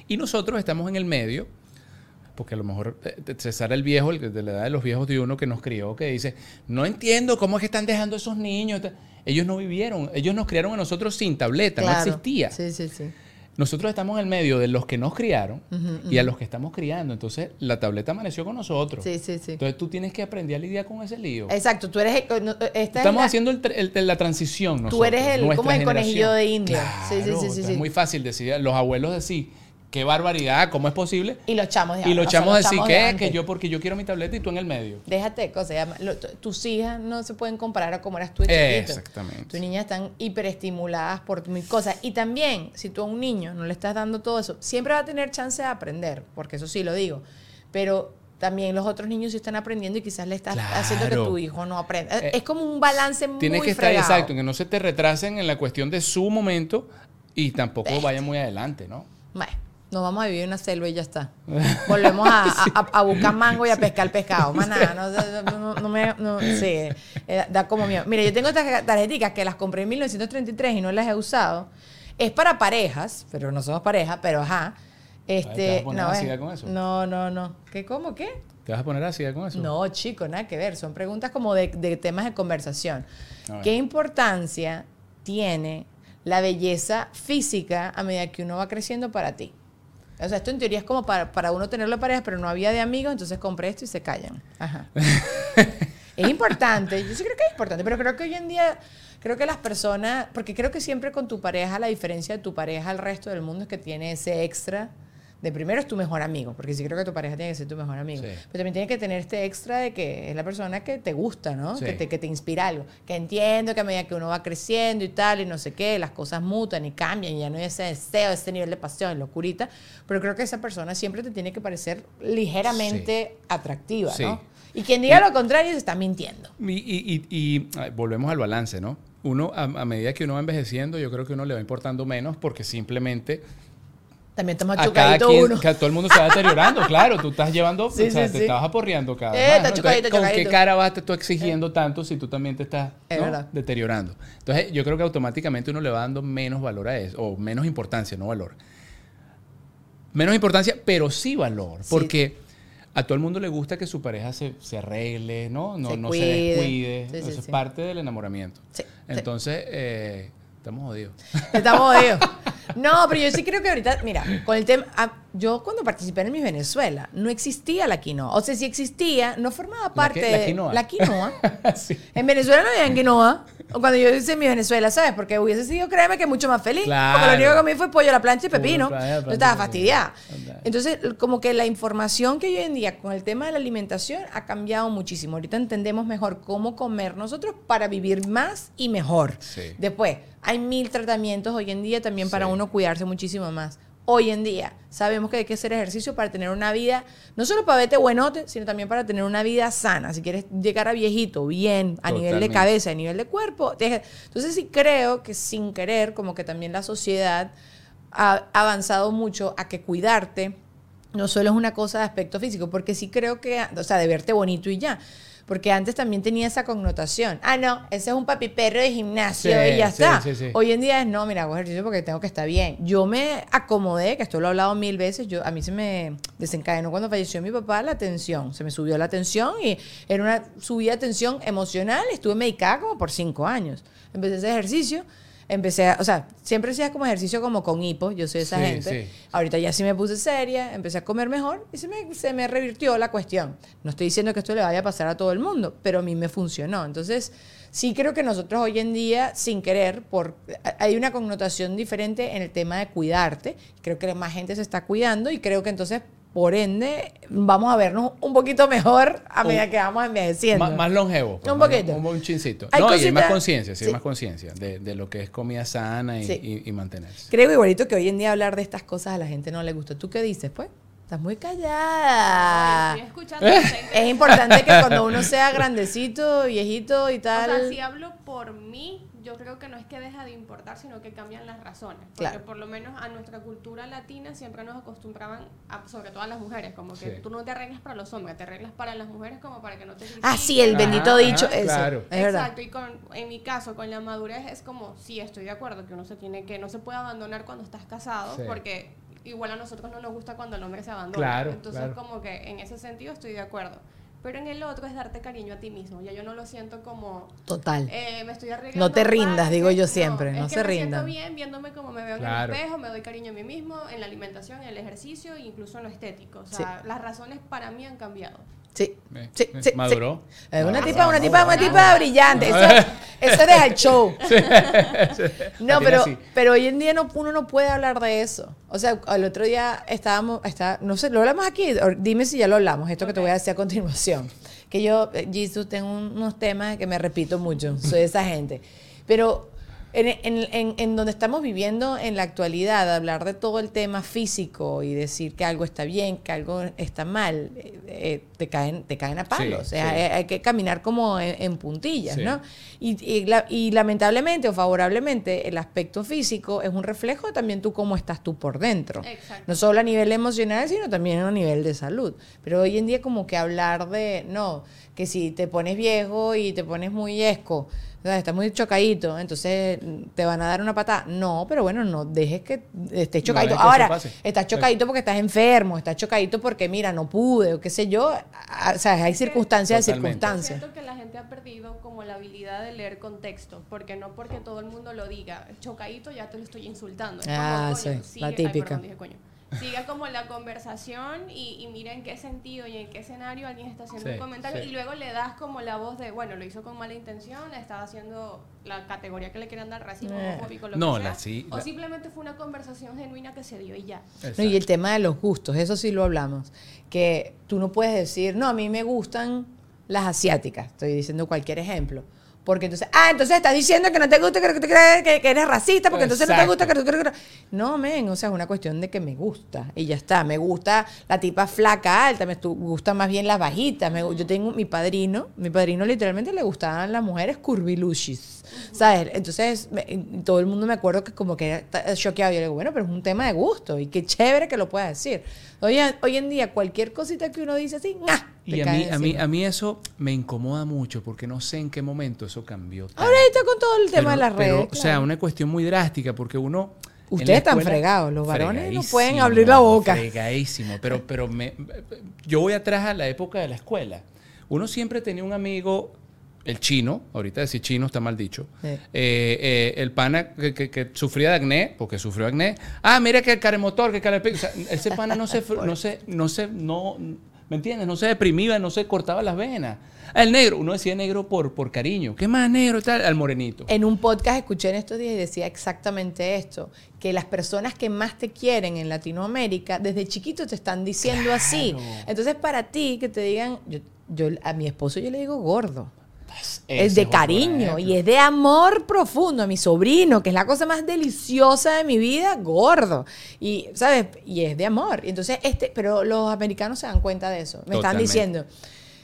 Y nosotros estamos en el medio porque a lo mejor eh, César el viejo, el de la edad de los viejos de uno que nos crió, que dice, no entiendo cómo es que están dejando esos niños. Ellos no vivieron, ellos nos criaron a nosotros sin tableta, no existía. Sí, sí, sí. Nosotros estamos en el medio de los que nos criaron y a los que estamos criando. Entonces, la tableta amaneció con nosotros. Sí, sí, sí. Entonces, tú tienes que aprender a lidiar con ese lío. Exacto. Tú eres... Estamos haciendo la transición nosotros. Tú eres el, como el conejillo de India. sí, sí, sí, sí, Es muy fácil decir, los abuelos decir qué barbaridad, ¿cómo es posible? Y los chamos de Y los chamos decir, ¿qué? Que yo, porque yo quiero mi tableta y tú en el medio. Déjate, cosa, tus hijas no se pueden comparar a cómo eras tú de chiquito. Exactamente. Tus niñas están hiperestimuladas por mis cosas. Y también, si tú a un niño no le estás dando todo eso, siempre va a tener chance de aprender, porque eso sí lo digo. Pero también los otros niños sí están aprendiendo y quizás le estás haciendo que tu hijo no aprenda. Eh, es como un balance muy Tienes que estar exacto, que no se te retrasen en la cuestión de su momento y tampoco vaya muy adelante, ¿no? Bueno. Nos vamos a vivir en una selva y ya está. Volvemos a, (laughs) buscar mango y a pescar pescado. Más nada, no, no, me, no sí, (laughs) eh, da como miedo. Mire, yo tengo estas tarjeticas que las compré en 1933 y no las he usado. Es para parejas, pero no somos pareja, pero ajá. Este, ¿Te vas a poner ácida con eso? No, no, no. ¿Qué, cómo, qué? ¿Te vas a poner ácida con eso? No, chico, nada que ver. Son preguntas como de, de temas de conversación. ¿Qué importancia tiene la belleza física a medida que uno va creciendo para ti? O sea, esto en teoría es como para, para uno tenerlo de pareja, pero no había de amigos, entonces compré esto y se callan. Ajá. (laughs) es importante, yo sí creo que es importante, pero creo que hoy en día, creo que las personas, porque creo que siempre con tu pareja, la diferencia de tu pareja al resto del mundo es que tiene ese extra de primero es tu mejor amigo, porque sí creo que tu pareja tiene que ser tu mejor amigo. Pero también tiene que tener este extra de que es la persona que te gusta, ¿no? Que, te, que te inspira algo. Que entiendo que a medida que uno va creciendo y tal, y no sé qué, las cosas mutan y cambian, y ya no hay ese deseo, ese nivel de pasión, locurita. Pero creo que esa persona siempre te tiene que parecer ligeramente atractiva, ¿no? Y quien diga lo contrario se está mintiendo. Y, y, volvemos al balance, ¿no? Uno, a medida que uno va envejeciendo, yo creo que uno le va importando menos porque simplemente también estamos chocaditos uno. Que todo el mundo se va deteriorando, (laughs) claro. Tú estás llevando, o sea, te estabas aporreando cada eh, vez más. ¿Con qué cara vas tú exigiendo eh. tanto si tú también te estás deteriorando? Entonces, yo creo que automáticamente uno le va dando menos valor a eso, o menos importancia, no valor. Menos importancia, pero sí valor. Porque a todo el mundo le gusta que su pareja se, se arregle, ¿no? No se, no se descuide. eso es parte del enamoramiento. Entonces, eh, estamos jodidos. Estamos jodidos. (laughs) No, pero yo sí creo que ahorita, mira, con el tema, ah, yo cuando participé en mi Venezuela, no existía la quinoa. O sea, si existía, no formaba parte de... La quinoa. La quinoa. (laughs) En Venezuela no había quinoa. O cuando yo hice mi Venezuela, ¿sabes? Porque hubiese sido, créeme, que mucho más feliz. Porque lo único que comí fue pollo a la plancha y pepino. yo estaba fastidiada. Entonces, como que la información que hoy en día con el tema de la alimentación ha cambiado muchísimo. Ahorita entendemos mejor cómo comer nosotros para vivir más y mejor. Después, hay mil tratamientos hoy en día también para uno cuidarse muchísimo más hoy en día. Sabemos que hay que hacer ejercicio para tener una vida, no solo para verte buenote, sino también para tener una vida sana. Si quieres llegar a viejito, bien, a nivel de cabeza, a nivel de cuerpo. Entonces sí creo que sin querer, como que también la sociedad ha avanzado mucho a que cuidarte no solo es una cosa de aspecto físico, porque sí creo que, o sea, de verte bonito y ya porque antes también tenía esa connotación. Ah, no, ese es un papi perro de gimnasio y ya está. Hoy en día es, no, mira, hago ejercicio porque tengo que estar bien. Yo me acomodé, que esto lo he hablado mil veces, yo, a mí se me desencadenó cuando falleció mi papá la tensión. Se me subió la tensión y era una subida de tensión emocional. Estuve medicada como por cinco años. Empecé hacer ejercicio empecé a, o sea, siempre hacía como ejercicio como con hipo, yo soy esa gente. Ahorita ya sí me puse seria, empecé a comer mejor y se me, se me revirtió la cuestión. No estoy diciendo que esto le vaya a pasar a todo el mundo, pero a mí me funcionó. Entonces, sí creo que nosotros hoy en día, sin querer, por, hay una connotación diferente en el tema de cuidarte. Creo que más gente se está cuidando y creo que entonces por ende, vamos a vernos un poquito mejor a medida que vamos envejeciendo. Más, longevo. Pues, un poquito. Un, un chincito. no, y hay más conciencia, sí, más conciencia de, lo que es comida sana y, mantenerse. Creo igualito que hoy en día hablar de estas cosas a la gente no le gusta. ¿Tú qué dices, pues? Estás muy callada. estoy escuchando. (laughs) es importante que cuando uno sea grandecito, viejito y tal. O sea, si hablo por mí, yo creo que no es que deja de importar, sino que cambian las razones. Porque por lo menos a nuestra cultura latina siempre nos acostumbraban, sobre todo a las mujeres, como que tú no te arreglas para los hombres, te arreglas para las mujeres como para que no te... Ah, sí, el bendito dicho eso. Claro. Exacto, y con, en mi caso, con la madurez es como, sí, estoy de acuerdo, que uno se tiene que, no se puede abandonar cuando estás casado, porque igual a nosotros no nos gusta cuando el hombre se abandona. Claro, Entonces, como que en ese sentido estoy de acuerdo. Pero en el otro es darte cariño a ti mismo. Ya yo no lo siento como. Total. Eh, me estoy arreglando. No te rindas, digo yo siempre. No, se rindan. Me siento bien viéndome como me veo en el espejo, me doy cariño a mí mismo, en la alimentación, en el ejercicio e incluso en lo estético. O sea, las razones para mí han cambiado. Sí, sí, sí. Maduró. una tipa, una tipa, una tipa brillante. Eso, eso deja el show. (laughs) no, pero, pero hoy en día no, uno no puede hablar de eso. O sea, el otro día estábamos, está, no sé, lo hablamos aquí. Dime si ya lo hablamos, esto que te voy a decir a continuación. Que yo, eh, Jesus, tengo unos temas que me repito mucho. Soy esa gente. Pero en, donde estamos viviendo en la actualidad, hablar de todo el tema físico y decir que algo está bien, que algo está mal, eh, eh, te, caen, te caen a palos. o sea, hay, que caminar como en, puntillas, ¿no? Y, lamentablemente o favorablemente, el aspecto físico es un reflejo de también tú cómo estás tú por dentro. No solo a nivel emocional, sino también a nivel de salud. Pero hoy en día como que hablar de, no, que si te pones viejo y te pones muy esco, estás muy chocadito, entonces te van a dar una patada. No, pero bueno, no dejes que estés chocadito. Ahora, estás chocadito porque estás enfermo, estás chocadito porque, mira, no pude, o qué sé yo. O sea, hay circunstancias de circunstancias. Siento que la gente ha perdido como la habilidad de leer contexto, porque no porque todo el mundo lo diga, chocadito ya te lo estoy insultando. ah, sí, la típica siga como la conversación y, y, mira en qué sentido y en qué escenario alguien está haciendo un comentario y luego le das como la voz de, bueno, lo hizo con mala intención, estaba haciendo la categoría que le quieran dar, racismo, eh. homofóbico, lo no, que sea, la, sí, o simplemente fue una conversación genuina que se dio y ya. y el tema de los gustos, eso sí lo hablamos, que tú no puedes decir, no, a mí me gustan las asiáticas, estoy diciendo cualquier ejemplo porque entonces, ah, entonces estás diciendo que no te gusta, que, que, que eres racista, porque entonces no te gusta, que, que, No, men, o sea, es una cuestión de que me gusta. Y ya está. Me gusta la tipa flaca, alta, me gusta más bien las bajitas. yo tengo mi padrino, mi padrino literalmente le gustaban las mujeres curvilushis. ¿Sabes? Entonces, todo el mundo me acuerdo que como que era choqueado. Yo le digo, bueno, pero es un tema de gusto y qué chévere que lo pueda decir. Hoy, hoy en día, cualquier cosita que uno dice así, ¡ah! Y a mí, a, mí, a mí eso me incomoda mucho porque no sé en qué momento eso cambió. Ahora está con todo el tema de las redes. O sea, una cuestión muy drástica porque uno... Ustedes están fregados, los varones no pueden abrir la boca. Fregadísimo, pero, pero me, yo voy atrás a la época de la escuela. Uno siempre tenía un amigo el chino, ahorita decir chino está mal dicho, eh, eh, el pana que, sufría de acné, porque sufrió acné, ah, mira que el caremotor, que el carepico, o sea, ese pana no se, (laughs) no se, no se, no, ¿me entiendes? No se deprimía, no se cortaba las venas. El negro, uno decía negro por, por cariño. ¿Qué más negro tal? Al morenito. En un podcast escuché en estos días y decía exactamente esto, que las personas que más te quieren en Latinoamérica desde chiquito te están diciendo así. Entonces para ti que te digan, yo, yo a mi esposo yo le digo gordo es de cariño y es de amor profundo. A mi sobrino, que es la cosa más deliciosa de mi vida, gordo. Y, ¿sabes? Y es de amor. Entonces, este, pero los americanos se dan cuenta de eso. Me están diciendo.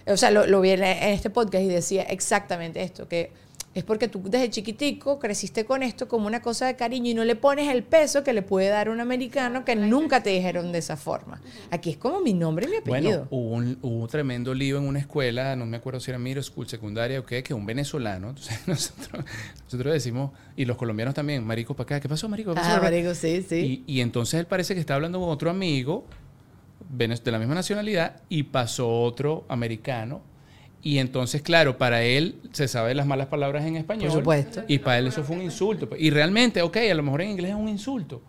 O sea, lo, lo vi en este podcast y decía exactamente esto, que es porque tú desde chiquitico creciste con esto como una cosa de cariño y no le pones el peso que le puede dar un americano que nunca te dijeron de esa forma. Aquí es como mi nombre y mi apellido. Bueno, hubo un, hubo tremendo lío en una escuela, no me acuerdo si era Miro School secundaria o qué, que un venezolano, (laughs) entonces nosotros, nosotros decimos, y los colombianos también, marico para acá, ¿qué pasó marico? ah, marico, sí, sí. Y, y entonces él parece que está hablando con otro amigo de la misma nacionalidad y pasó otro americano y entonces, claro, para él se sabe las malas palabras en español. Por supuesto. Y para él eso fue un insulto. Y realmente, ok, a lo mejor en inglés es un insulto.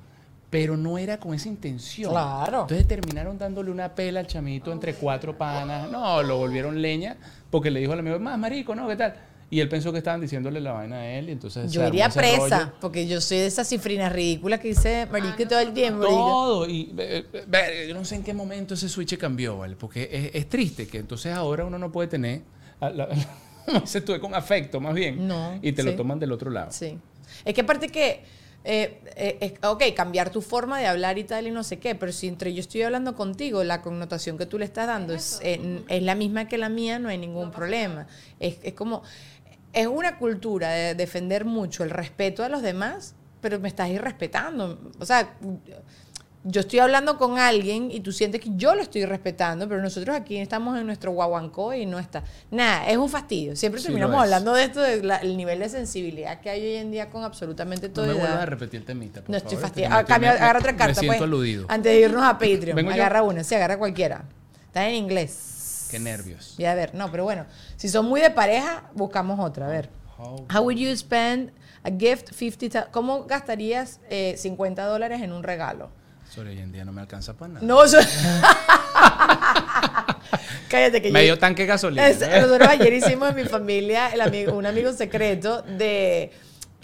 Pero no era con esa intención. Claro. Entonces terminaron dándole una pela al chamito entre cuatro panas. No, lo volvieron leña porque le dijo al amigo, más marico, ¿no? ¿Qué tal? Y él pensó que estaban diciéndole la vaina a él y entonces... Yo iría presa, porque yo soy de esas cifrinas ridículas que dice marico todo el tiempo. Todo, y yo no sé en qué momento ese switch cambió, ¿vale? Porque es, triste que entonces ahora uno no puede tener... se (laughs) estuve con afecto más bien. No, y te lo toman del otro lado. Sí. Es que aparte que... Eh, eh, ok, cambiar tu forma de hablar y tal y no sé qué, pero si entre yo estoy hablando contigo, la connotación que tú le estás dando es, eh, es la misma que la mía, no hay ningún problema. Es, es como es una cultura de defender mucho el respeto a los demás, pero me estás irrespetando. O sea, yo estoy hablando con alguien y tú sientes que yo lo estoy respetando, pero nosotros aquí estamos en nuestro guaguancó y no está. Nada, es un fastidio. Siempre terminamos hablando de esto, del nivel de sensibilidad que hay hoy en día con absolutamente todo. No me vuelvas a repetir el temita, No estoy fastidiado. Ah, agarra otra carta. Me siento pues, aludido. Antes de irnos a Patreon, agarra una. Sí, agarra cualquiera. Está en inglés. Qué nervios. Y a ver, no, pero bueno, si son muy de pareja, buscamos otra. A ver. How would you spend a gift 50 ¿Cómo gastarías 50 eh, dólares en un regalo? Sobre hoy en día no me alcanza para nada. No, (laughs) Cállate que Medio tanque de gasolina. nosotros ayer hicimos en mi familia el amigo, un amigo secreto de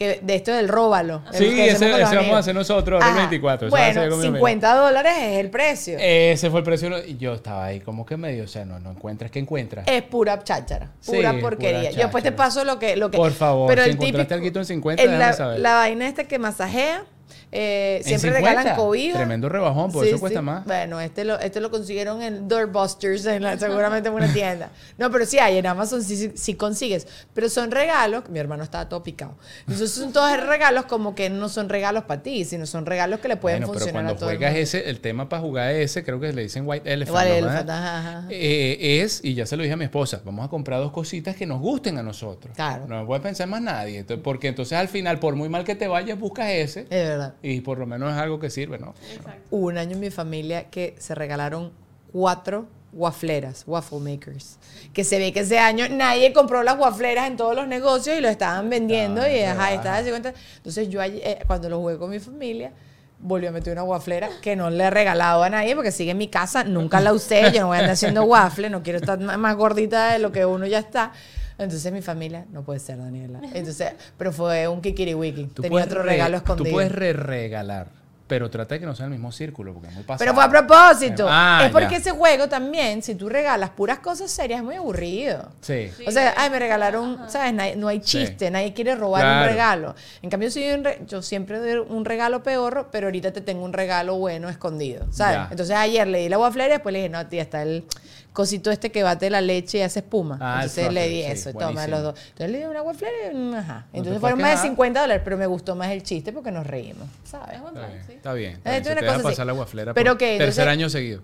que de esto del róbalo. el Sí, que ese, ese vamos a hacer nosotros, el Ajá. 24. eso va a ser Bueno, con mi amigo. 50 dólares es el precio. Ese fue el precio. Y yo estaba ahí como que medio, o sea, no, no encuentras, ¿qué encuentras? es pura cháchara, Sí, pura pura porquería. Yo después te paso lo que, lo que. Por favor, pero si el encontraste típico, en 50, en déjame la, saber. la vaina esta que masajea, eh, ¿En siempre 50? regalan cobija. Tremendo rebajón, por eso cuesta más. Bueno, este lo, este lo consiguieron en Doorbusters, en la- seguramente en una (laughs) tienda. No, pero sí hay, en Amazon sí, sí, sí consigues. Pero son regalos, mi hermano estaba todo picado. Entonces son todos regalos como que no son regalos para ti, sino son regalos que le pueden Bueno, pero funcionar cuando a todo el juegas mundo. ese, el tema para jugar ese, creo que le dicen White Elephant. ¿no? Elephant, ajá, ajá. Eh, es, y ya se lo dije a mi esposa, vamos a comprar dos cositas que nos gusten a nosotros. Claro. No puede pensar más nadie. Entonces, porque entonces al final, por muy mal que te vayas, buscas ese. Es verdad. Y por lo menos es algo que sirve, ¿no? Exacto. Hubo un año en mi familia que se regalaron cuatro wafleras, waffle makers. Que se ve que ese año nadie compró las wafleras en todos los negocios y lo estaban vendiendo Estaban y ajá, estaba 50. Entonces yo allí, eh, cuando lo jugué con mi familia, volví a meter una waflera que no le he regalado a nadie porque sigue en mi casa, nunca la usé, yo no voy a andar haciendo waffle, no quiero estar más gordita de lo que uno ya está. Entonces mi familia, no puede ser Daniela. Entonces, pero fue un kikiriwiki. Tú Tenía puedes otro re- regalo escondido. Tú puedes re regalar, pero trata de que no sea el mismo círculo, porque es muy pasado. Pero fue a propósito. Ah, es porque ya. ese juego también, si tú regalas puras cosas serias, es muy aburrido. Sí. Sí. O sea, ay, me regalaron, ¿sabes? No hay chiste, nadie quiere robar un regalo. En cambio, si yo, yo siempre doy un regalo peor, pero ahorita te tengo un regalo bueno escondido, ¿sabes? Ya. Entonces ayer le di la waflera y después le dije, no, tía, está el cosito este que bate la leche y hace espuma. Ah, el Entonces le di sí, eso, toma los dos. Entonces le di una waflera y ajá. Entonces fueron más de quejar. 50 dólares, pero me gustó más el chiste porque nos reímos, ¿sabes? Está bien, sí. está bien. está bien. tú Se una te cosa deja así. pasar la guaflera Pero por que, tercer entonces- año seguido.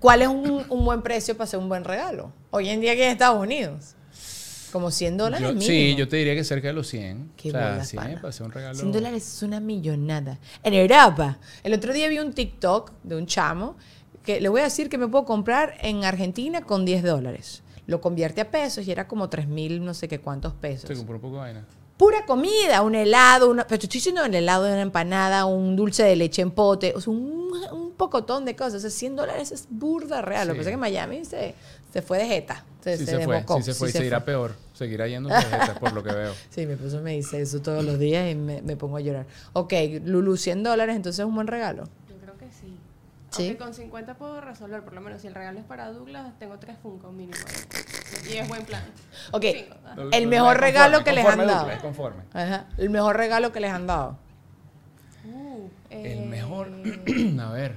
¿Cuál es un, un buen precio para hacer un buen regalo? Hoy en día aquí en Estados Unidos. Como 100 dólares Yo- mínimo. sí, yo te diría que cerca de los 100. Qué o sea, bolas, 100 pana. para hacer un regalo. 100 dólares es una millonada. En Europa. El otro día vi un TikTok de un chamo que le voy a decir que me puedo comprar en Argentina con 10 dólares. Lo convierte a pesos y era como 3 mil no sé qué cuántos pesos. Se compró un poco de vaina. Pura comida, un helado, una, pero estoy diciendo el helado de una empanada, un dulce de leche en pote, o sea, un, un pocotón de cosas. O sea, 100 dólares es burda real. Lo que pasa es que Miami se, se fue de jeta. Se, Sí se se, fue, sí se fue y sí se se irá peor. Seguirá yendo tarjeta, por lo que veo. (laughs) Sí, mi esposo me dice eso todos los días y me, me pongo a llorar. Ok, Lulu, 100 dólares, entonces es un buen regalo. Yo creo que sí. Sí. Aunque con 50 puedo resolver, por lo menos si el regalo es para Douglas, tengo tres Funko mínimo. Y es buen plan. Ok, Cinco, ah. el mejor regalo que les han dado. Douglas, conforme. Ajá, el mejor regalo que les han dado. Uh, El eh, mejor. (clears throat) A ver.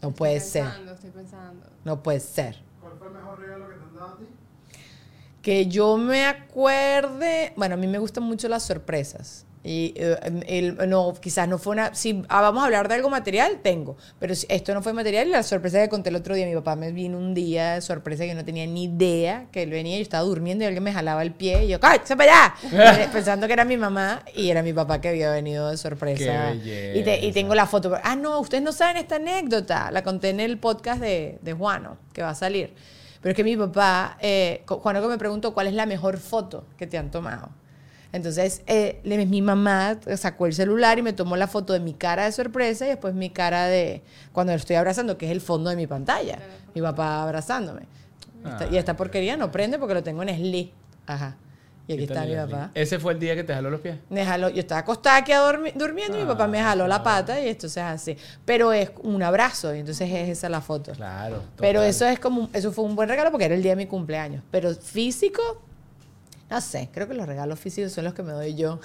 No puede estoy ser, Estoy pensando. no puede ser. ¿Cuál fue el mejor regalo que te han dado a ti? Que yo me acuerde, bueno, a mí me gustan mucho las sorpresas. Y eh, no, quizás no fue una, si ah, vamos a hablar de algo material, tengo, pero esto no fue material y la sorpresa que conté el otro día, mi papá me vino un día de sorpresa que no tenía ni idea que él venía, yo estaba durmiendo y alguien me jalaba el pie y yo, ¡cállate para allá! Pensando que era mi mamá y era mi papá que había venido de sorpresa. Qué y, te- y tengo la foto, ah, no, ustedes no saben esta anécdota, la conté en el podcast de, de Juano, que va a salir. Pero es que mi papá, eh, Juano que me preguntó cuál es la mejor foto que te han tomado. Entonces, eh, le- mi mamá sacó el celular y me tomó la foto de mi cara de sorpresa y después mi cara de cuando lo estoy abrazando, que es el fondo de mi pantalla. Mi papá abrazándome. Esta- y esta porquería no prende porque lo tengo en slip. Ajá. Y aquí está mi papá. Ese fue el día que te jaló los pies. Me jaló, yo estaba acostada aquí a dormi- durmiendo y mi papá me jaló la pata y entonces así. Pero es un abrazo y entonces es esa la foto. Claro. Pero total. eso es como, eso fue un buen regalo porque era el día de mi cumpleaños. Pero físico, no sé, creo que los regalos físicos son los que me doy yo.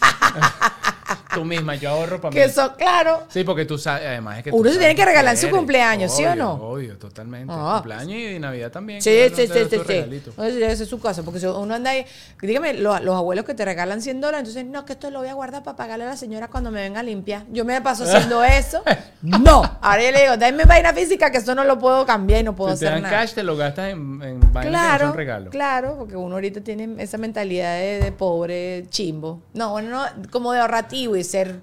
(laughs) (laughs) Tú misma, yo ahorro para mí. Que son, claro. Sí, porque tú sabes, además es que Uno se tiene que regalar en su cumpleaños, ¿sí o no? Obvio, totalmente. Ah. Cumpleaños y Navidad también. Sí, claro, sí, te sí, sí, regalito. No, ese debe ser su casa, porque si uno anda ahí, dígame, lo- los abuelos que te regalan 100 dólares, entonces, no, que esto lo voy a guardar para pagarle a la señora cuando me venga a limpiar. Yo me paso haciendo (laughs) eso. No. Ahora yo le digo, dame vaina física que eso no lo puedo cambiar y no puedo Si te hacer dan nada. cash, te lo gastas en, en vainas que no Claro, son regalos. claro, porque uno ahorita tiene esa mentalidad de, de pobre chimbo. No, bueno, no, como de ahorrativo y ser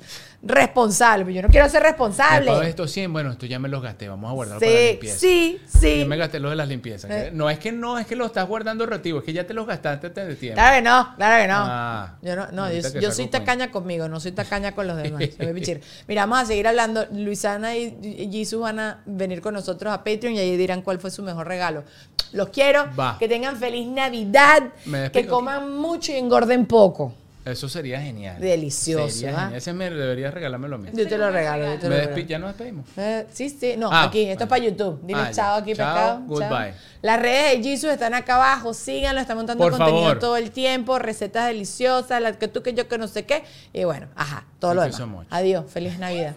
responsable. Pero yo no quiero ser responsable. De estos 100, bueno, esto ya me los gasté, vamos a guardarlo para la Sí, limpieza. sí, sí. Yo me gasté los de las limpiezas. Eh. No es que no es que lo estás guardando retivo, es que ya te los gastaste antes de tiempo. Claro que no, claro que no. Ah, yo no, no, yo, soy cuenta. tacaña conmigo, no soy tacaña con los demás. (laughs) Mira, vamos a seguir hablando. Luisana y Jesus van a venir con nosotros a Patreon y ahí dirán cuál fue su mejor regalo. Los quiero. Va. Que tengan feliz Navidad. Que coman mucho y engorden poco. Eso sería genial. Delicioso, Sería ¿ah? genial. Ese me debería regalármelo a mí. Yo te lo regalo. Yo te Me lo regalo. ya nos despedimos. Eh, sí, sí, no, Ah, aquí, esto es para. YouTube. Dile Ah, chao aquí, Chao, pescado. goodbye. Las redes de Jesus están acá abajo, síganlo, está montando Por contenido favor. todo el tiempo, recetas deliciosas, las que tú, que yo, que no sé qué. Y bueno, ajá, todo lo demás. so much. Adiós, feliz Navidad.